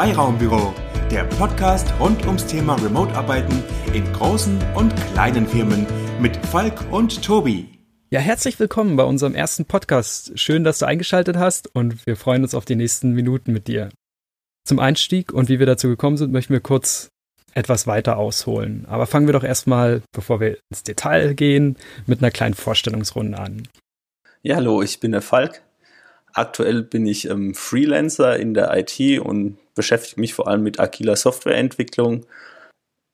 Freiraumbüro, der Podcast rund ums Thema Remote-Arbeiten in großen und kleinen Firmen mit Falk und Tobi. Ja, herzlich willkommen bei unserem ersten Podcast. Schön, dass du eingeschaltet hast und wir freuen uns auf die nächsten Minuten mit dir. Zum Einstieg und wie wir dazu gekommen sind, möchten wir kurz etwas weiter ausholen. Aber fangen wir doch erstmal, bevor wir ins Detail gehen, mit einer kleinen Vorstellungsrunde an. Ja, hallo, ich bin der Falk. Aktuell bin ich ähm, Freelancer in der IT und beschäftige mich vor allem mit agiler Softwareentwicklung.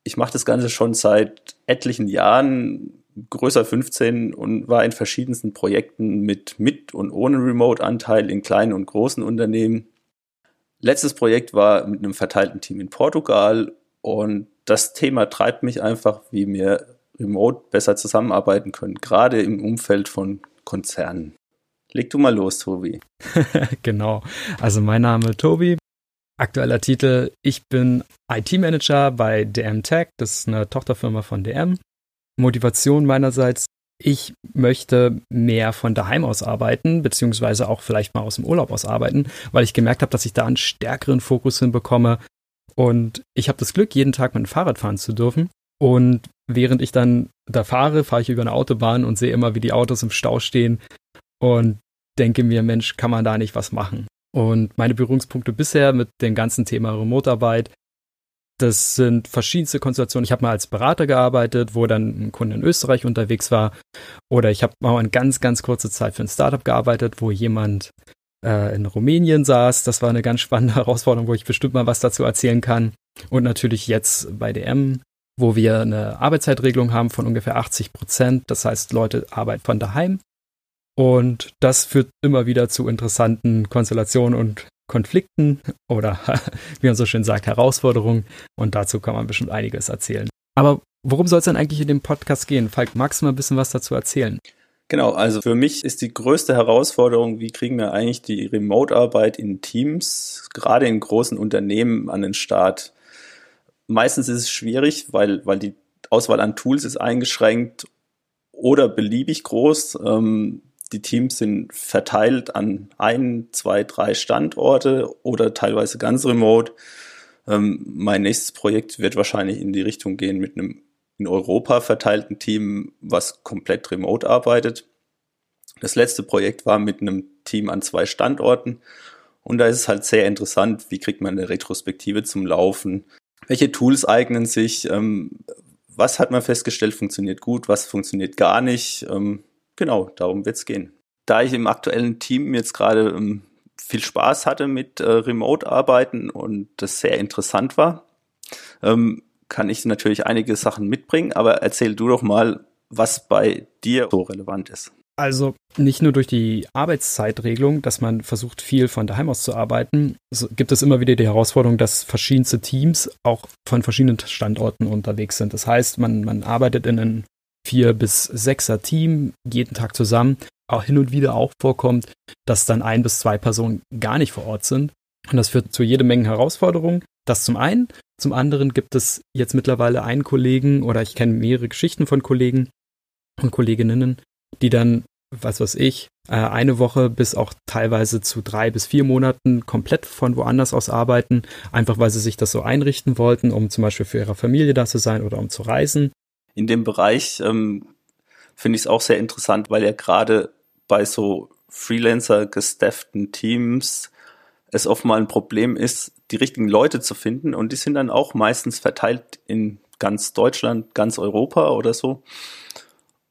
Ich mache das Ganze schon seit etlichen Jahren, größer 15 und war in verschiedensten Projekten mit mit und ohne Remote-Anteil in kleinen und großen Unternehmen. Letztes Projekt war mit einem verteilten Team in Portugal und das Thema treibt mich einfach, wie wir remote besser zusammenarbeiten können, gerade im Umfeld von Konzernen. Leg du mal los, Tobi. genau. Also mein Name ist Tobi. Aktueller Titel, ich bin IT-Manager bei DM Tech, das ist eine Tochterfirma von DM. Motivation meinerseits, ich möchte mehr von daheim aus arbeiten, beziehungsweise auch vielleicht mal aus dem Urlaub aus arbeiten, weil ich gemerkt habe, dass ich da einen stärkeren Fokus hinbekomme. Und ich habe das Glück, jeden Tag mit dem Fahrrad fahren zu dürfen. Und während ich dann da fahre, fahre ich über eine Autobahn und sehe immer, wie die Autos im Stau stehen und denke mir, Mensch, kann man da nicht was machen? Und meine Berührungspunkte bisher mit dem ganzen Thema Remote-Arbeit, das sind verschiedenste Konstellationen. Ich habe mal als Berater gearbeitet, wo dann ein Kunde in Österreich unterwegs war. Oder ich habe mal eine ganz, ganz kurze Zeit für ein Startup gearbeitet, wo jemand äh, in Rumänien saß. Das war eine ganz spannende Herausforderung, wo ich bestimmt mal was dazu erzählen kann. Und natürlich jetzt bei DM, wo wir eine Arbeitszeitregelung haben von ungefähr 80 Prozent. Das heißt, Leute arbeiten von daheim und das führt immer wieder zu interessanten Konstellationen und Konflikten oder, wie man so schön sagt, Herausforderungen. Und dazu kann man bestimmt einiges erzählen. Aber worum soll es denn eigentlich in dem Podcast gehen? Falk, magst du mal ein bisschen was dazu erzählen? Genau, also für mich ist die größte Herausforderung, wie kriegen wir eigentlich die Remote-Arbeit in Teams, gerade in großen Unternehmen, an den Start. Meistens ist es schwierig, weil, weil die Auswahl an Tools ist eingeschränkt oder beliebig groß. Ähm, die Teams sind verteilt an ein, zwei, drei Standorte oder teilweise ganz remote. Ähm, mein nächstes Projekt wird wahrscheinlich in die Richtung gehen mit einem in Europa verteilten Team, was komplett remote arbeitet. Das letzte Projekt war mit einem Team an zwei Standorten. Und da ist es halt sehr interessant, wie kriegt man eine Retrospektive zum Laufen? Welche Tools eignen sich? Ähm, was hat man festgestellt, funktioniert gut, was funktioniert gar nicht? Ähm, genau, darum wird es gehen. Da ich im aktuellen Team jetzt gerade ähm, viel Spaß hatte mit äh, Remote-Arbeiten und das sehr interessant war, ähm, kann ich natürlich einige Sachen mitbringen, aber erzähl du doch mal, was bei dir so relevant ist. Also nicht nur durch die Arbeitszeitregelung, dass man versucht, viel von daheim aus zu arbeiten, so gibt es immer wieder die Herausforderung, dass verschiedenste Teams auch von verschiedenen Standorten unterwegs sind. Das heißt, man, man arbeitet in einem vier bis sechser Team jeden Tag zusammen. Auch hin und wieder auch vorkommt, dass dann ein bis zwei Personen gar nicht vor Ort sind. Und das führt zu jede Menge Herausforderungen. Das zum einen. Zum anderen gibt es jetzt mittlerweile einen Kollegen oder ich kenne mehrere Geschichten von Kollegen und Kolleginnen, die dann, was weiß ich, äh, eine Woche bis auch teilweise zu drei bis vier Monaten komplett von woanders aus arbeiten, einfach weil sie sich das so einrichten wollten, um zum Beispiel für ihre Familie da zu sein oder um zu reisen in dem Bereich ähm, finde ich es auch sehr interessant, weil ja gerade bei so Freelancer gestafften Teams es oft mal ein Problem ist, die richtigen Leute zu finden und die sind dann auch meistens verteilt in ganz Deutschland, ganz Europa oder so.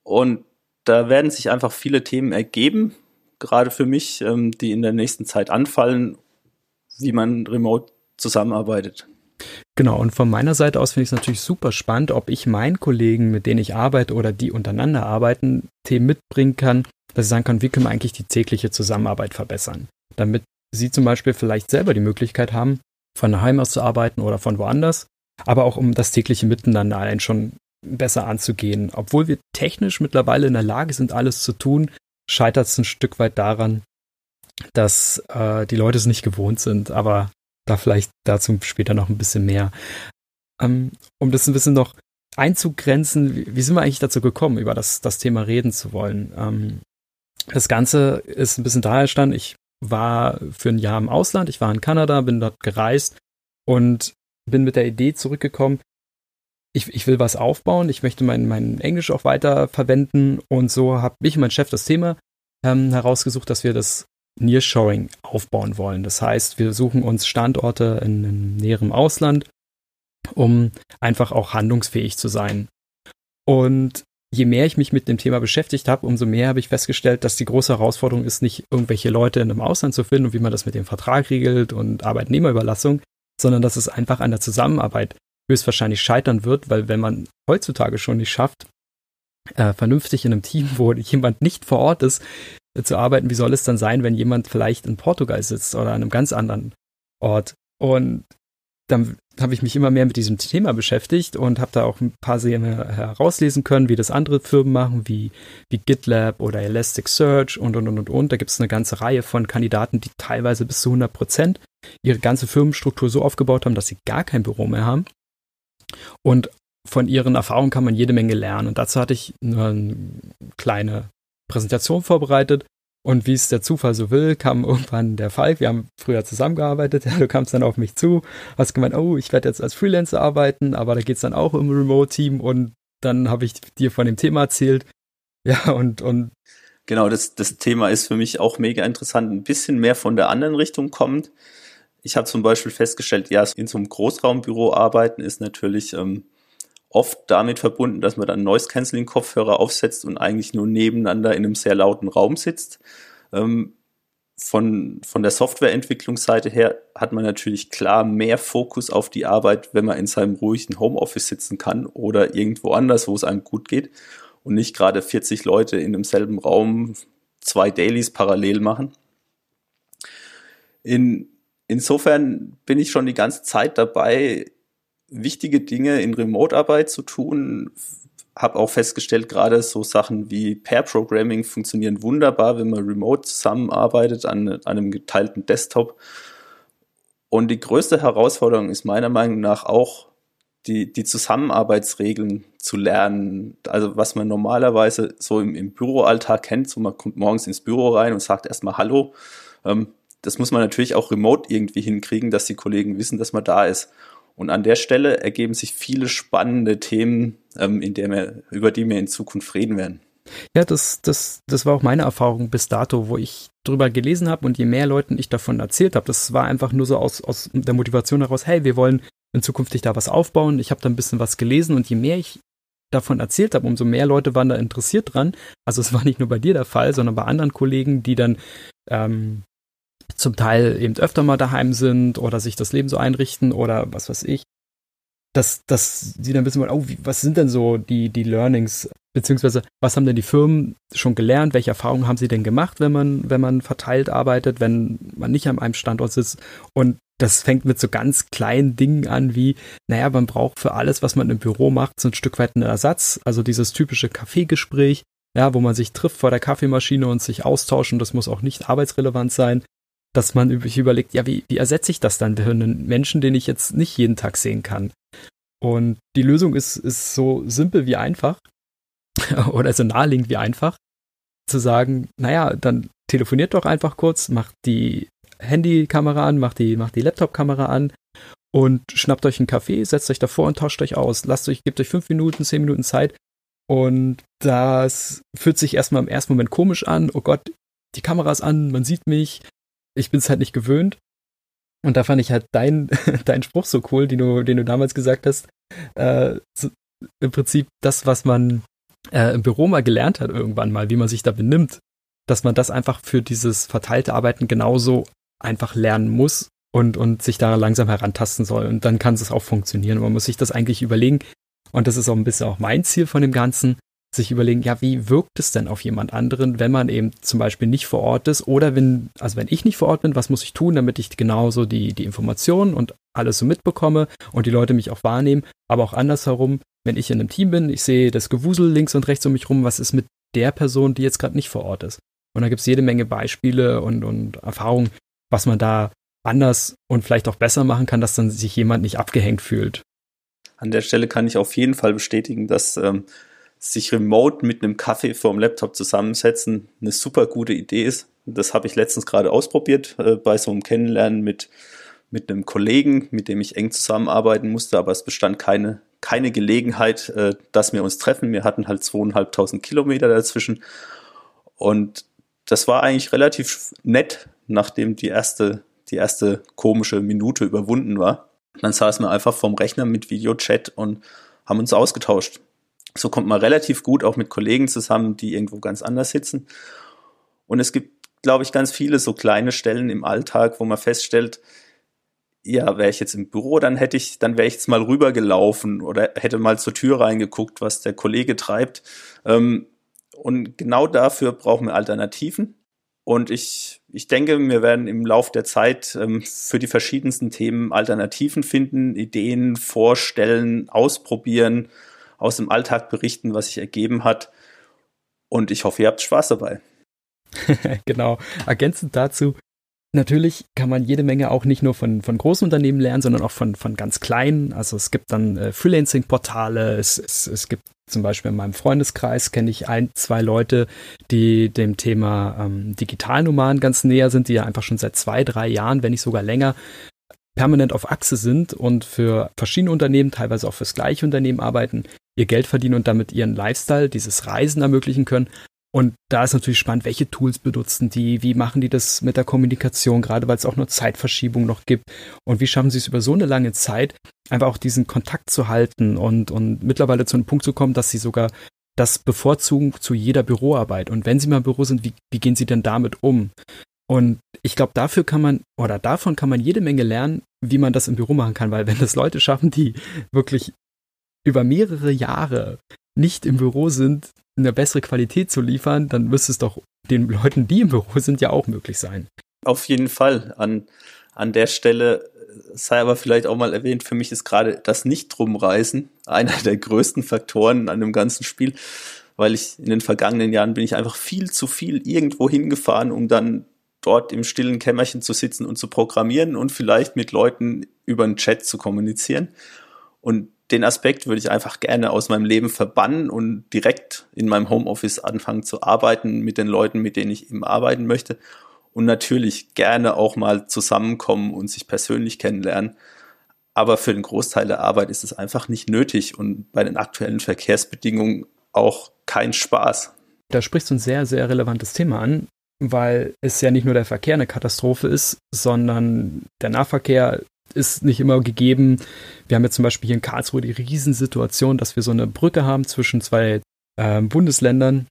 Und da werden sich einfach viele Themen ergeben, gerade für mich, ähm, die in der nächsten Zeit anfallen, wie man remote zusammenarbeitet. Genau, und von meiner Seite aus finde ich es natürlich super spannend, ob ich meinen Kollegen, mit denen ich arbeite oder die untereinander arbeiten, Themen mitbringen kann, dass ich sagen kann, wie können wir eigentlich die tägliche Zusammenarbeit verbessern. Damit sie zum Beispiel vielleicht selber die Möglichkeit haben, von daheim aus zu arbeiten oder von woanders, aber auch um das tägliche Miteinander allein schon besser anzugehen. Obwohl wir technisch mittlerweile in der Lage sind, alles zu tun, scheitert es ein Stück weit daran, dass äh, die Leute es nicht gewohnt sind. Aber da vielleicht dazu später noch ein bisschen mehr. Ähm, um das ein bisschen noch einzugrenzen, wie, sind wir eigentlich dazu gekommen, über das, das Thema reden zu wollen? Ähm, das Ganze ist ein bisschen daher entstanden. Ich war für ein Jahr im Ausland, ich war in Kanada, bin dort gereist und bin mit der Idee zurückgekommen, ich, ich will was aufbauen, ich möchte mein, mein Englisch auch weiter verwenden und so habe ich und mein Chef das Thema ähm, herausgesucht, dass wir das Nearshoring aufbauen wollen. Das heißt, wir suchen uns Standorte in, in näherem Ausland, um einfach auch handlungsfähig zu sein. Und je mehr ich mich mit dem Thema beschäftigt habe, umso mehr habe ich festgestellt, dass die große Herausforderung ist, nicht irgendwelche Leute in einem Ausland zu finden und wie man das mit dem Vertrag regelt und Arbeitnehmerüberlassung, sondern dass es einfach an der Zusammenarbeit höchstwahrscheinlich scheitern wird, weil wenn man heutzutage schon nicht schafft, äh, vernünftig in einem Team, wo jemand nicht vor Ort ist, zu arbeiten, wie soll es dann sein, wenn jemand vielleicht in Portugal sitzt oder an einem ganz anderen Ort? Und dann habe ich mich immer mehr mit diesem Thema beschäftigt und habe da auch ein paar Dinge herauslesen können, wie das andere Firmen machen, wie, wie GitLab oder Elasticsearch und, und, und, und, und. Da gibt es eine ganze Reihe von Kandidaten, die teilweise bis zu 100 Prozent ihre ganze Firmenstruktur so aufgebaut haben, dass sie gar kein Büro mehr haben. Und von ihren Erfahrungen kann man jede Menge lernen. Und dazu hatte ich eine kleine Präsentation vorbereitet und wie es der Zufall so will, kam irgendwann der Falk. Wir haben früher zusammengearbeitet. Ja, du kamst dann auf mich zu, hast gemeint, oh, ich werde jetzt als Freelancer arbeiten, aber da geht es dann auch im Remote-Team. Und dann habe ich dir von dem Thema erzählt. Ja, und, und Genau, das, das Thema ist für mich auch mega interessant, ein bisschen mehr von der anderen Richtung kommt. Ich habe zum Beispiel festgestellt, ja, in so einem Großraumbüro arbeiten ist natürlich ähm, oft damit verbunden, dass man dann Noise-Canceling-Kopfhörer aufsetzt und eigentlich nur nebeneinander in einem sehr lauten Raum sitzt. Ähm, von, von der Softwareentwicklungsseite her hat man natürlich klar mehr Fokus auf die Arbeit, wenn man in seinem ruhigen Homeoffice sitzen kann oder irgendwo anders, wo es einem gut geht und nicht gerade 40 Leute in demselben Raum zwei Dailies parallel machen. In, insofern bin ich schon die ganze Zeit dabei, wichtige Dinge in Remote-Arbeit zu tun. Habe auch festgestellt, gerade so Sachen wie Pair-Programming funktionieren wunderbar, wenn man remote zusammenarbeitet an, an einem geteilten Desktop. Und die größte Herausforderung ist meiner Meinung nach auch, die, die Zusammenarbeitsregeln zu lernen. Also was man normalerweise so im, im Büroalltag kennt, so man kommt morgens ins Büro rein und sagt erstmal Hallo. Ähm, das muss man natürlich auch remote irgendwie hinkriegen, dass die Kollegen wissen, dass man da ist. Und an der Stelle ergeben sich viele spannende Themen, ähm, in der wir, über die wir in Zukunft reden werden. Ja, das, das, das war auch meine Erfahrung bis dato, wo ich drüber gelesen habe und je mehr Leuten ich davon erzählt habe, das war einfach nur so aus, aus der Motivation heraus, hey, wir wollen in zukünftig da was aufbauen. Ich habe da ein bisschen was gelesen und je mehr ich davon erzählt habe, umso mehr Leute waren da interessiert dran. Also es war nicht nur bei dir der Fall, sondern bei anderen Kollegen, die dann ähm, zum Teil eben öfter mal daheim sind oder sich das Leben so einrichten oder was weiß ich, dass, dass sie dann wissen wollen, oh, wie, was sind denn so die, die Learnings, beziehungsweise was haben denn die Firmen schon gelernt, welche Erfahrungen haben sie denn gemacht, wenn man, wenn man verteilt arbeitet, wenn man nicht an einem Standort sitzt? Und das fängt mit so ganz kleinen Dingen an, wie, naja, man braucht für alles, was man im Büro macht, so ein Stück weit einen Ersatz. Also dieses typische Kaffeegespräch, ja, wo man sich trifft vor der Kaffeemaschine und sich austauscht und das muss auch nicht arbeitsrelevant sein dass man überlegt, ja, wie, wie ersetze ich das dann für einen Menschen, den ich jetzt nicht jeden Tag sehen kann? Und die Lösung ist, ist so simpel wie einfach oder so naheliegend wie einfach, zu sagen, naja, dann telefoniert doch einfach kurz, macht die Handykamera an, macht die, macht die Laptopkamera an und schnappt euch einen Kaffee, setzt euch davor und tauscht euch aus. Lasst euch, gebt euch fünf Minuten, zehn Minuten Zeit. Und das fühlt sich erstmal im ersten Moment komisch an. Oh Gott, die Kamera ist an, man sieht mich, ich bin es halt nicht gewöhnt. Und da fand ich halt dein, dein Spruch so cool, den du, den du damals gesagt hast. Äh, so, Im Prinzip das, was man äh, im Büro mal gelernt hat irgendwann mal, wie man sich da benimmt, dass man das einfach für dieses verteilte Arbeiten genauso einfach lernen muss und, und sich da langsam herantasten soll. Und dann kann es auch funktionieren. Man muss sich das eigentlich überlegen. Und das ist auch ein bisschen auch mein Ziel von dem Ganzen, sich überlegen, ja, wie wirkt es denn auf jemand anderen, wenn man eben zum Beispiel nicht vor Ort ist oder wenn, also wenn ich nicht vor Ort bin, was muss ich tun, damit ich genauso die, die Informationen und alles so mitbekomme und die Leute mich auch wahrnehmen, aber auch andersherum, wenn ich in einem Team bin, ich sehe das Gewusel links und rechts um mich rum, was ist mit der Person, die jetzt gerade nicht vor Ort ist? Und da gibt es jede Menge Beispiele und, und Erfahrungen, was man da anders und vielleicht auch besser machen kann, dass dann sich jemand nicht abgehängt fühlt. An der Stelle kann ich auf jeden Fall bestätigen, dass ähm, sich remote mit einem Kaffee vorm Laptop zusammensetzen eine super gute Idee ist. Das habe ich letztens gerade ausprobiert äh, bei so einem Kennenlernen mit mit einem Kollegen, mit dem ich eng zusammenarbeiten musste, aber es bestand keine, keine Gelegenheit, äh, dass wir uns treffen. Wir hatten halt zweieinhalbtausend Kilometer dazwischen. Und das war eigentlich relativ nett, nachdem die erste, die erste komische Minute überwunden war. Dann saßen wir einfach vorm Rechner mit Videochat und haben uns ausgetauscht. So kommt man relativ gut auch mit Kollegen zusammen, die irgendwo ganz anders sitzen. Und es gibt, glaube ich, ganz viele so kleine Stellen im Alltag, wo man feststellt, ja, wäre ich jetzt im Büro, dann hätte ich, dann wäre ich jetzt mal rübergelaufen oder hätte mal zur Tür reingeguckt, was der Kollege treibt. Ähm, und genau dafür brauchen wir Alternativen. Und ich, ich denke, wir werden im Lauf der Zeit ähm, für die verschiedensten Themen Alternativen finden, Ideen vorstellen, ausprobieren, aus dem Alltag berichten, was sich ergeben hat. Und ich hoffe, ihr habt Spaß dabei. genau. Ergänzend dazu, natürlich kann man jede Menge auch nicht nur von, von großen Unternehmen lernen, sondern auch von, von ganz kleinen. Also es gibt dann äh, Freelancing-Portale, es, es, es gibt zum Beispiel in meinem Freundeskreis kenne ich ein, zwei Leute, die dem Thema ähm, Digitalnomaden ganz näher sind, die ja einfach schon seit zwei, drei Jahren, wenn nicht sogar länger, permanent auf Achse sind und für verschiedene Unternehmen, teilweise auch fürs gleiche Unternehmen arbeiten, ihr Geld verdienen und damit ihren Lifestyle, dieses Reisen ermöglichen können. Und da ist natürlich spannend, welche Tools benutzen die, wie machen die das mit der Kommunikation, gerade weil es auch nur Zeitverschiebung noch gibt. Und wie schaffen sie es über so eine lange Zeit, einfach auch diesen Kontakt zu halten und, und mittlerweile zu einem Punkt zu kommen, dass sie sogar das bevorzugen zu jeder Büroarbeit. Und wenn sie mal im Büro sind, wie, wie gehen sie denn damit um? Und ich glaube, dafür kann man, oder davon kann man jede Menge lernen, wie man das im Büro machen kann, weil wenn das Leute schaffen, die wirklich über mehrere Jahre nicht im Büro sind, eine bessere Qualität zu liefern, dann müsste es doch den Leuten, die im Büro sind, ja auch möglich sein. Auf jeden Fall. An, an der Stelle sei aber vielleicht auch mal erwähnt, für mich ist gerade das Nicht-Drumreisen einer der größten Faktoren an dem ganzen Spiel, weil ich in den vergangenen Jahren bin ich einfach viel zu viel irgendwo hingefahren, um dann dort im stillen Kämmerchen zu sitzen und zu programmieren und vielleicht mit Leuten über einen Chat zu kommunizieren. Und den Aspekt würde ich einfach gerne aus meinem Leben verbannen und direkt in meinem Homeoffice anfangen zu arbeiten mit den Leuten, mit denen ich eben arbeiten möchte. Und natürlich gerne auch mal zusammenkommen und sich persönlich kennenlernen. Aber für den Großteil der Arbeit ist es einfach nicht nötig und bei den aktuellen Verkehrsbedingungen auch kein Spaß. Da sprichst du ein sehr, sehr relevantes Thema an, weil es ja nicht nur der Verkehr eine Katastrophe ist, sondern der Nahverkehr ist nicht immer gegeben. Wir haben jetzt zum Beispiel hier in Karlsruhe die Riesensituation, dass wir so eine Brücke haben zwischen zwei äh, Bundesländern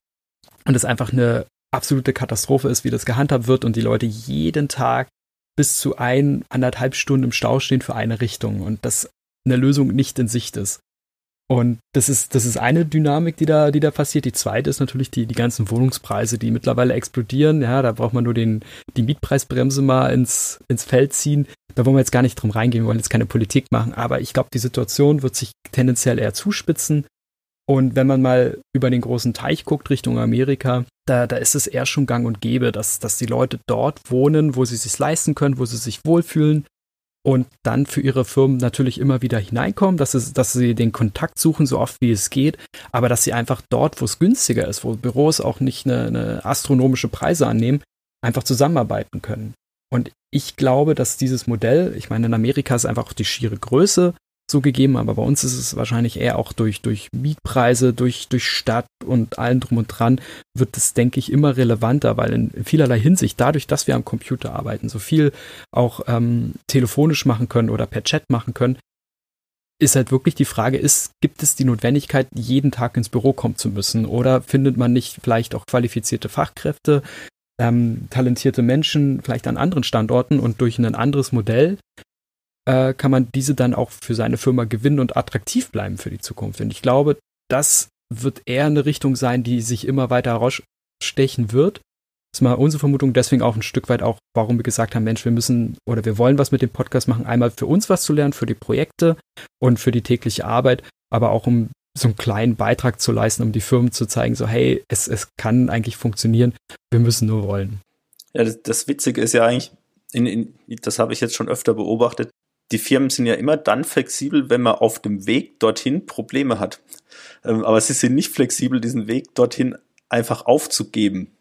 und es einfach eine absolute Katastrophe ist, wie das gehandhabt wird und die Leute jeden Tag bis zu ein, anderthalb Stunden im Stau stehen für eine Richtung und dass eine Lösung nicht in Sicht ist. Und das ist, das ist eine Dynamik, die da, die da passiert. Die zweite ist natürlich die, die ganzen Wohnungspreise, die mittlerweile explodieren. Ja, da braucht man nur den, die Mietpreisbremse mal ins, ins Feld ziehen. Da wollen wir jetzt gar nicht drum reingehen. Wir wollen jetzt keine Politik machen. Aber ich glaube, die Situation wird sich tendenziell eher zuspitzen. Und wenn man mal über den großen Teich guckt Richtung Amerika, da, da ist es eher schon gang und gäbe, dass, dass die Leute dort wohnen, wo sie sich leisten können, wo sie sich wohlfühlen, und dann für ihre Firmen natürlich immer wieder hineinkommen, dass, es, dass sie den Kontakt suchen, so oft wie es geht, aber dass sie einfach dort, wo es günstiger ist, wo Büros auch nicht eine, eine astronomische Preise annehmen, einfach zusammenarbeiten können. Und ich glaube, dass dieses Modell, ich meine, in Amerika ist einfach auch die schiere Größe so gegeben, aber bei uns ist es wahrscheinlich eher auch durch, durch Mietpreise, durch, durch Stadt und allem drum und dran, wird es, denke ich, immer relevanter, weil in vielerlei Hinsicht, dadurch, dass wir am Computer arbeiten, so viel auch ähm, telefonisch machen können oder per Chat machen können, ist halt wirklich die Frage, ist, gibt es die Notwendigkeit, jeden Tag ins Büro kommen zu müssen? Oder findet man nicht vielleicht auch qualifizierte Fachkräfte, ähm, talentierte Menschen, vielleicht an anderen Standorten und durch ein anderes Modell äh, kann man diese dann auch für seine Firma gewinnen und attraktiv bleiben für die Zukunft. Und ich glaube, das wird eher eine Richtung sein, die sich immer weiter herausstechen wird. Das ist mal unsere Vermutung, deswegen auch ein Stück weit auch, warum wir gesagt haben, Mensch, wir müssen oder wir wollen was mit dem Podcast machen, einmal für uns was zu lernen, für die Projekte und für die tägliche Arbeit, aber auch um so einen kleinen Beitrag zu leisten, um die Firmen zu zeigen, so hey, es, es kann eigentlich funktionieren, wir müssen nur wollen. Ja, das, das Witzige ist ja eigentlich, in, in, das habe ich jetzt schon öfter beobachtet, die Firmen sind ja immer dann flexibel, wenn man auf dem Weg dorthin Probleme hat. Ähm, aber sie sind nicht flexibel, diesen Weg dorthin einfach aufzugeben,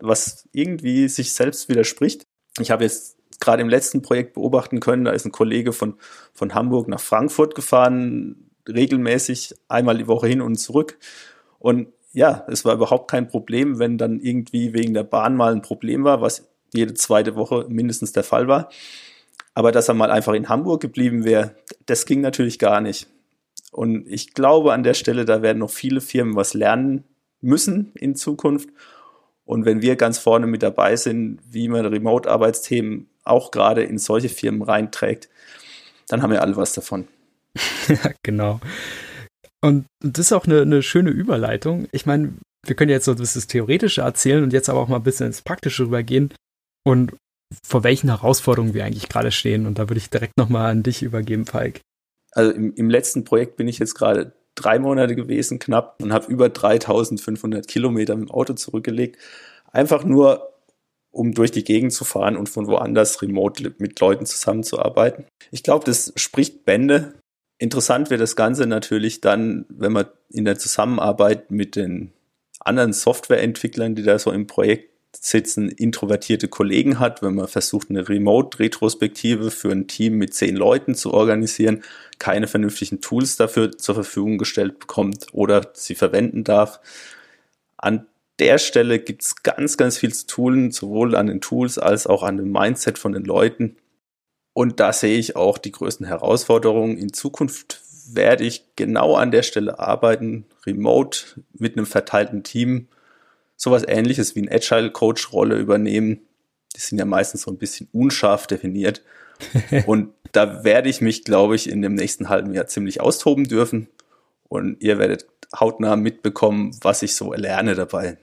was irgendwie sich selbst widerspricht. Ich habe jetzt gerade im letzten Projekt beobachten können. Da ist ein Kollege von, von Hamburg nach Frankfurt gefahren, regelmäßig einmal die Woche hin und zurück. Und ja, es war überhaupt kein Problem, wenn dann irgendwie wegen der Bahn mal ein Problem war, was jede zweite Woche mindestens der Fall war. Aber dass er mal einfach in Hamburg geblieben wäre, das ging natürlich gar nicht. Und ich glaube an der Stelle, da werden noch viele Firmen was lernen müssen in Zukunft. Und wenn wir ganz vorne mit dabei sind, wie man Remote-Arbeitsthemen auch gerade in solche Firmen reinträgt, dann haben wir alle was davon. ja, genau. Und das ist auch eine, eine schöne Überleitung. Ich meine, wir können jetzt so das Theoretische erzählen und jetzt aber auch mal ein bisschen ins Praktische rübergehen und vor welchen Herausforderungen wir eigentlich gerade stehen. Und da würde ich direkt nochmal an dich übergeben, Falk. Also im, im letzten Projekt bin ich jetzt gerade drei Monate gewesen, knapp, und habe über 3500 Kilometer mit dem Auto zurückgelegt. Einfach nur, um durch die Gegend zu fahren und von woanders remote mit Leuten zusammenzuarbeiten. Ich glaube, das spricht Bände. Interessant wird das Ganze natürlich dann, wenn man in der Zusammenarbeit mit den anderen Softwareentwicklern, die da so im Projekt sitzen, introvertierte Kollegen hat, wenn man versucht, eine Remote-Retrospektive für ein Team mit zehn Leuten zu organisieren, keine vernünftigen Tools dafür zur Verfügung gestellt bekommt oder sie verwenden darf. An der Stelle gibt es ganz, ganz viel zu tun, sowohl an den Tools als auch an dem Mindset von den Leuten. Und da sehe ich auch die größten Herausforderungen. In Zukunft werde ich genau an der Stelle arbeiten, remote mit einem verteilten Team sowas ähnliches wie ein Agile-Coach-Rolle übernehmen. Die sind ja meistens so ein bisschen unscharf definiert. und da werde ich mich, glaube ich, in dem nächsten halben Jahr ziemlich austoben dürfen. Und ihr werdet hautnah mitbekommen, was ich so erlerne dabei.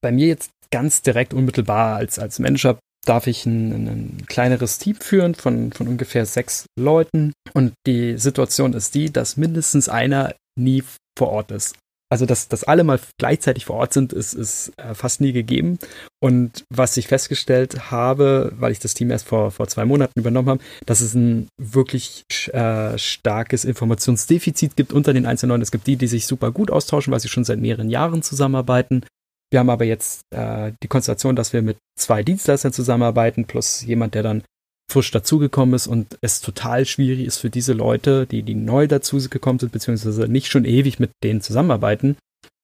Bei mir jetzt ganz direkt unmittelbar als, als Manager darf ich ein, ein kleineres Team führen von, von ungefähr sechs Leuten. Und die Situation ist die, dass mindestens einer nie vor Ort ist also dass, dass alle mal gleichzeitig vor Ort sind, ist, ist äh, fast nie gegeben. Und was ich festgestellt habe, weil ich das Team erst vor, vor zwei Monaten übernommen habe, dass es ein wirklich äh, starkes Informationsdefizit gibt unter den einzelnen. Es gibt die, die sich super gut austauschen, weil sie schon seit mehreren Jahren zusammenarbeiten. Wir haben aber jetzt äh, die Konstellation, dass wir mit zwei Dienstleistern zusammenarbeiten, plus jemand, der dann frisch dazugekommen ist und es total schwierig ist für diese Leute, die, die neu dazugekommen sind, beziehungsweise nicht schon ewig mit denen zusammenarbeiten,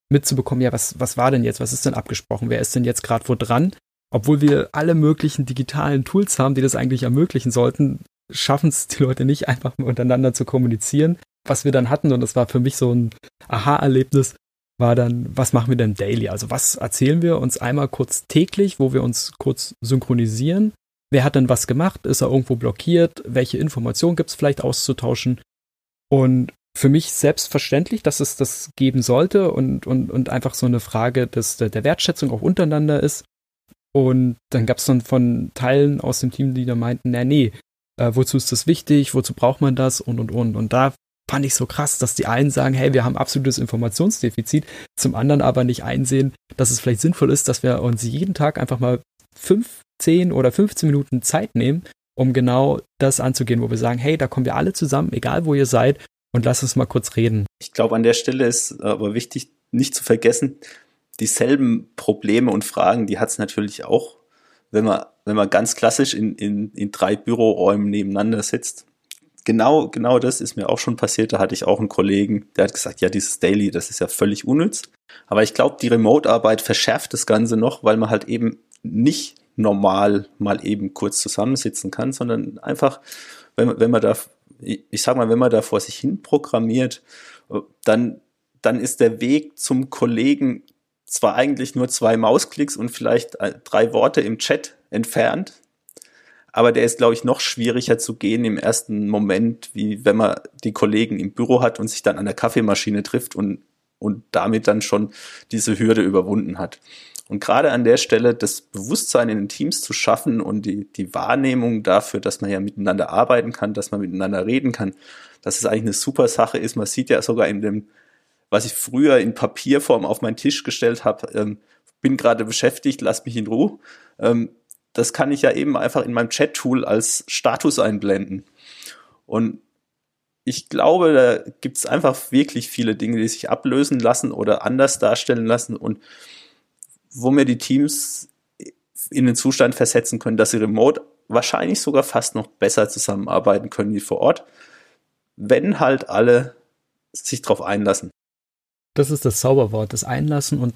mitzubekommen, ja, was, was war denn jetzt, was ist denn abgesprochen, wer ist denn jetzt gerade wo dran? Obwohl wir alle möglichen digitalen Tools haben, die das eigentlich ermöglichen sollten, schaffen es die Leute nicht einfach untereinander zu kommunizieren. Was wir dann hatten, und das war für mich so ein Aha-Erlebnis, war dann, was machen wir denn daily? Also was erzählen wir uns einmal kurz täglich, wo wir uns kurz synchronisieren Wer hat denn was gemacht? Ist er irgendwo blockiert? Welche Informationen gibt es vielleicht auszutauschen? Und für mich selbstverständlich, dass es das geben sollte und, und, und einfach so eine Frage des, der Wertschätzung auch untereinander ist. Und dann gab es dann von Teilen aus dem Team, die da meinten, na nee, äh, wozu ist das wichtig, wozu braucht man das und und und. Und da fand ich so krass, dass die einen sagen, hey, wir haben absolutes Informationsdefizit, zum anderen aber nicht einsehen, dass es vielleicht sinnvoll ist, dass wir uns jeden Tag einfach mal fünf 10 oder 15 Minuten Zeit nehmen, um genau das anzugehen, wo wir sagen, hey, da kommen wir alle zusammen, egal wo ihr seid, und lass uns mal kurz reden. Ich glaube, an der Stelle ist aber wichtig, nicht zu vergessen, dieselben Probleme und Fragen, die hat es natürlich auch, wenn man, wenn man ganz klassisch in, in, in drei Büroräumen nebeneinander sitzt. Genau, genau das ist mir auch schon passiert. Da hatte ich auch einen Kollegen, der hat gesagt, ja, dieses Daily, das ist ja völlig unnütz. Aber ich glaube, die Remote-Arbeit verschärft das Ganze noch, weil man halt eben nicht normal mal eben kurz zusammensitzen kann, sondern einfach, wenn, wenn man da, ich sag mal, wenn man da vor sich hin programmiert, dann, dann ist der Weg zum Kollegen zwar eigentlich nur zwei Mausklicks und vielleicht äh, drei Worte im Chat entfernt, aber der ist, glaube ich, noch schwieriger zu gehen im ersten Moment, wie wenn man die Kollegen im Büro hat und sich dann an der Kaffeemaschine trifft und, und damit dann schon diese Hürde überwunden hat. Und gerade an der Stelle das Bewusstsein in den Teams zu schaffen und die, die Wahrnehmung dafür, dass man ja miteinander arbeiten kann, dass man miteinander reden kann, dass es eigentlich eine super Sache ist. Man sieht ja sogar in dem, was ich früher in Papierform auf meinen Tisch gestellt habe, ähm, bin gerade beschäftigt, lass mich in Ruhe. Ähm, das kann ich ja eben einfach in meinem Chat-Tool als Status einblenden. Und ich glaube, da gibt es einfach wirklich viele Dinge, die sich ablösen lassen oder anders darstellen lassen. Und wo wir die Teams in den Zustand versetzen können, dass sie remote wahrscheinlich sogar fast noch besser zusammenarbeiten können wie vor Ort, wenn halt alle sich darauf einlassen. Das ist das Zauberwort, das Einlassen und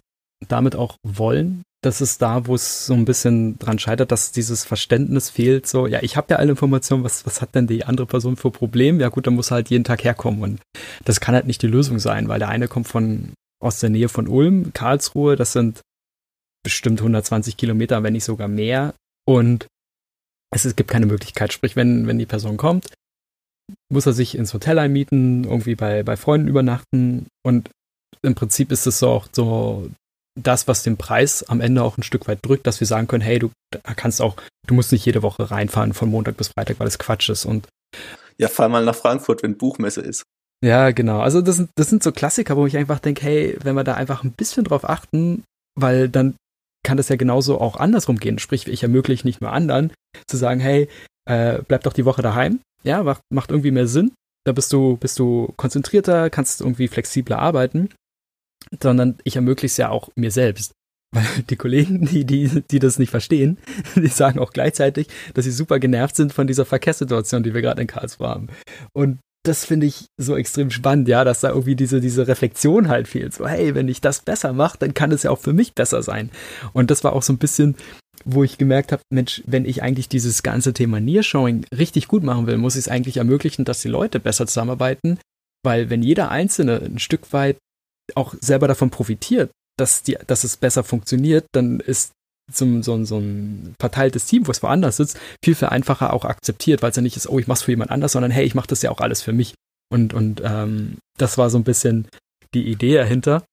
damit auch wollen. Das ist da, wo es so ein bisschen dran scheitert, dass dieses Verständnis fehlt. So, ja, ich habe ja alle Informationen, was, was hat denn die andere Person für Problem? Ja gut, dann muss halt jeden Tag herkommen. Und das kann halt nicht die Lösung sein, weil der eine kommt von aus der Nähe von Ulm, Karlsruhe, das sind bestimmt 120 Kilometer, wenn nicht sogar mehr. Und es, es gibt keine Möglichkeit. Sprich, wenn, wenn die Person kommt, muss er sich ins Hotel einmieten, irgendwie bei, bei Freunden übernachten. Und im Prinzip ist es so auch so das, was den Preis am Ende auch ein Stück weit drückt, dass wir sagen können, hey, du kannst auch, du musst nicht jede Woche reinfahren von Montag bis Freitag, weil es Quatsch ist. Und ja, fahr mal nach Frankfurt, wenn Buchmesse ist. Ja, genau. Also das sind, das sind so Klassiker, wo ich einfach denke, hey, wenn wir da einfach ein bisschen drauf achten, weil dann kann das ja genauso auch andersrum gehen. Sprich, ich ermögliche nicht nur anderen zu sagen, hey, äh, bleib doch die Woche daheim. Ja, macht, macht irgendwie mehr Sinn. Da bist du, bist du konzentrierter, kannst irgendwie flexibler arbeiten. Sondern ich ermögliche es ja auch mir selbst. Weil die Kollegen, die, die, die das nicht verstehen, die sagen auch gleichzeitig, dass sie super genervt sind von dieser Verkehrssituation, die wir gerade in Karlsruhe haben. Und das finde ich so extrem spannend, ja, dass da irgendwie diese, diese Reflexion halt fehlt. So, hey, wenn ich das besser mache, dann kann es ja auch für mich besser sein. Und das war auch so ein bisschen, wo ich gemerkt habe, Mensch, wenn ich eigentlich dieses ganze Thema Nearshowing richtig gut machen will, muss ich es eigentlich ermöglichen, dass die Leute besser zusammenarbeiten, weil wenn jeder Einzelne ein Stück weit auch selber davon profitiert, dass, die, dass es besser funktioniert, dann ist so, so, so ein verteiltes Team, wo es woanders sitzt, viel, viel einfacher auch akzeptiert, weil es ja nicht ist, oh, ich mach's für jemand anders, sondern hey, ich mache das ja auch alles für mich. Und, und ähm, das war so ein bisschen die Idee dahinter.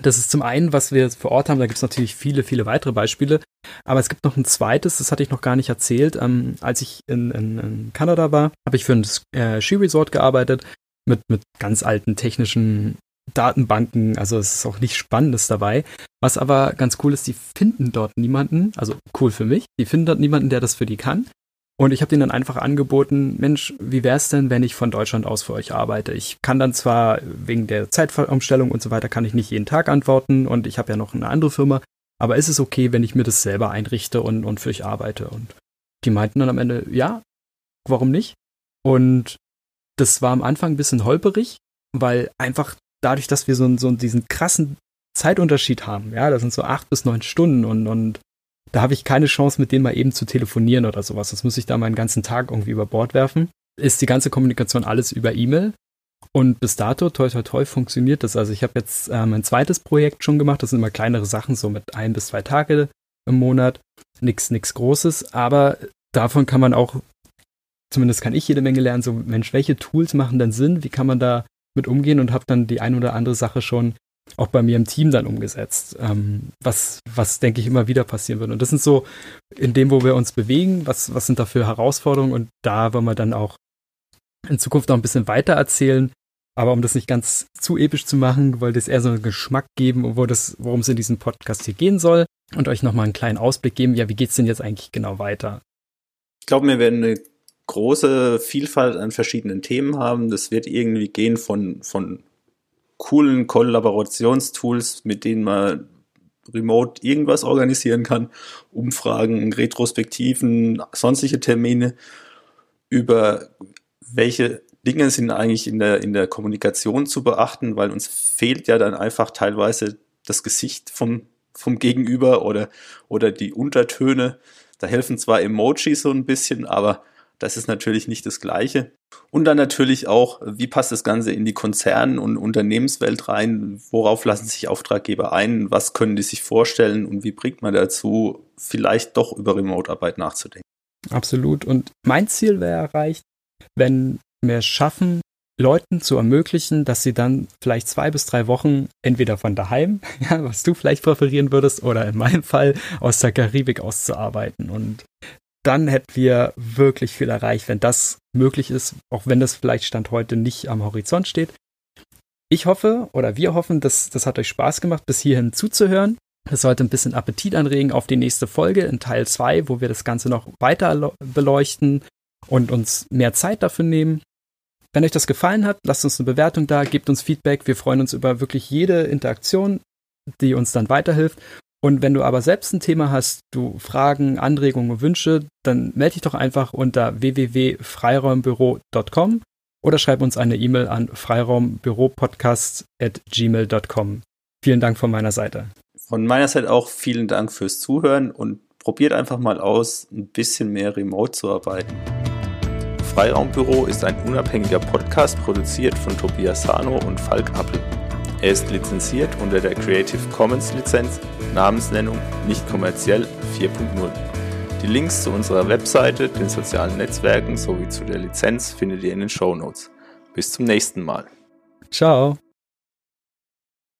Das ist zum einen, was wir vor Ort haben, da gibt es natürlich viele, viele weitere Beispiele. Aber es gibt noch ein zweites, das hatte ich noch gar nicht erzählt. Ähm, als ich in, in, in Kanada war, habe ich für ein äh, Ski-Resort gearbeitet mit, mit ganz alten technischen Datenbanken, also es ist auch nichts Spannendes dabei. Was aber ganz cool ist, die finden dort niemanden, also cool für mich, die finden dort niemanden, der das für die kann. Und ich habe denen dann einfach angeboten, Mensch, wie wäre es denn, wenn ich von Deutschland aus für euch arbeite? Ich kann dann zwar wegen der Zeitumstellung und so weiter, kann ich nicht jeden Tag antworten und ich habe ja noch eine andere Firma, aber ist es okay, wenn ich mir das selber einrichte und, und für euch arbeite? Und die meinten dann am Ende, ja, warum nicht? Und das war am Anfang ein bisschen holperig, weil einfach dadurch, dass wir so, so diesen krassen Zeitunterschied haben, ja, das sind so acht bis neun Stunden und, und da habe ich keine Chance, mit denen mal eben zu telefonieren oder sowas. Das muss ich da meinen ganzen Tag irgendwie über Bord werfen. Ist die ganze Kommunikation alles über E-Mail. Und bis dato, toi toi toi, funktioniert das. Also ich habe jetzt ähm, ein zweites Projekt schon gemacht. Das sind immer kleinere Sachen, so mit ein bis zwei Tage im Monat. Nix, nix Großes. Aber davon kann man auch, zumindest kann ich jede Menge lernen, so Mensch, welche Tools machen denn Sinn? Wie kann man da mit umgehen und habe dann die ein oder andere Sache schon auch bei mir im Team dann umgesetzt, ähm, was, was denke ich immer wieder passieren wird. Und das sind so in dem, wo wir uns bewegen, was, was sind da für Herausforderungen und da wollen wir dann auch in Zukunft noch ein bisschen weiter erzählen. Aber um das nicht ganz zu episch zu machen, wollte es eher so einen Geschmack geben, wo das, worum es in diesem Podcast hier gehen soll und euch nochmal einen kleinen Ausblick geben. Ja, wie geht's denn jetzt eigentlich genau weiter? Ich glaube, wir werden eine große Vielfalt an verschiedenen Themen haben. Das wird irgendwie gehen von, von coolen Kollaborationstools, mit denen man remote irgendwas organisieren kann, Umfragen, Retrospektiven, sonstige Termine, über welche Dinge sind eigentlich in der, in der Kommunikation zu beachten, weil uns fehlt ja dann einfach teilweise das Gesicht vom, vom Gegenüber oder, oder die Untertöne. Da helfen zwar Emojis so ein bisschen, aber das ist natürlich nicht das Gleiche. Und dann natürlich auch, wie passt das Ganze in die Konzern- und Unternehmenswelt rein? Worauf lassen sich Auftraggeber ein? Was können die sich vorstellen? Und wie bringt man dazu, vielleicht doch über Remote-Arbeit nachzudenken? Absolut. Und mein Ziel wäre erreicht, wenn wir es schaffen, Leuten zu ermöglichen, dass sie dann vielleicht zwei bis drei Wochen entweder von daheim, ja, was du vielleicht präferieren würdest, oder in meinem Fall aus der Karibik auszuarbeiten. Und dann hätten wir wirklich viel erreicht, wenn das möglich ist, auch wenn das vielleicht Stand heute nicht am Horizont steht. Ich hoffe oder wir hoffen, dass das hat euch Spaß gemacht, bis hierhin zuzuhören. Das sollte ein bisschen Appetit anregen auf die nächste Folge in Teil 2, wo wir das Ganze noch weiter beleuchten und uns mehr Zeit dafür nehmen. Wenn euch das gefallen hat, lasst uns eine Bewertung da, gebt uns Feedback. Wir freuen uns über wirklich jede Interaktion, die uns dann weiterhilft. Und wenn du aber selbst ein Thema hast, du Fragen, Anregungen, Wünsche, dann melde dich doch einfach unter www.freiraumbüro.com oder schreib uns eine E-Mail an freiraumbüropodcast.gmail.com. Vielen Dank von meiner Seite. Von meiner Seite auch vielen Dank fürs Zuhören und probiert einfach mal aus, ein bisschen mehr remote zu arbeiten. Freiraumbüro ist ein unabhängiger Podcast produziert von Tobias Sano und Falk Appel. Er ist lizenziert unter der Creative Commons Lizenz, Namensnennung nicht kommerziell 4.0. Die Links zu unserer Webseite, den sozialen Netzwerken sowie zu der Lizenz findet ihr in den Show Notes. Bis zum nächsten Mal. Ciao.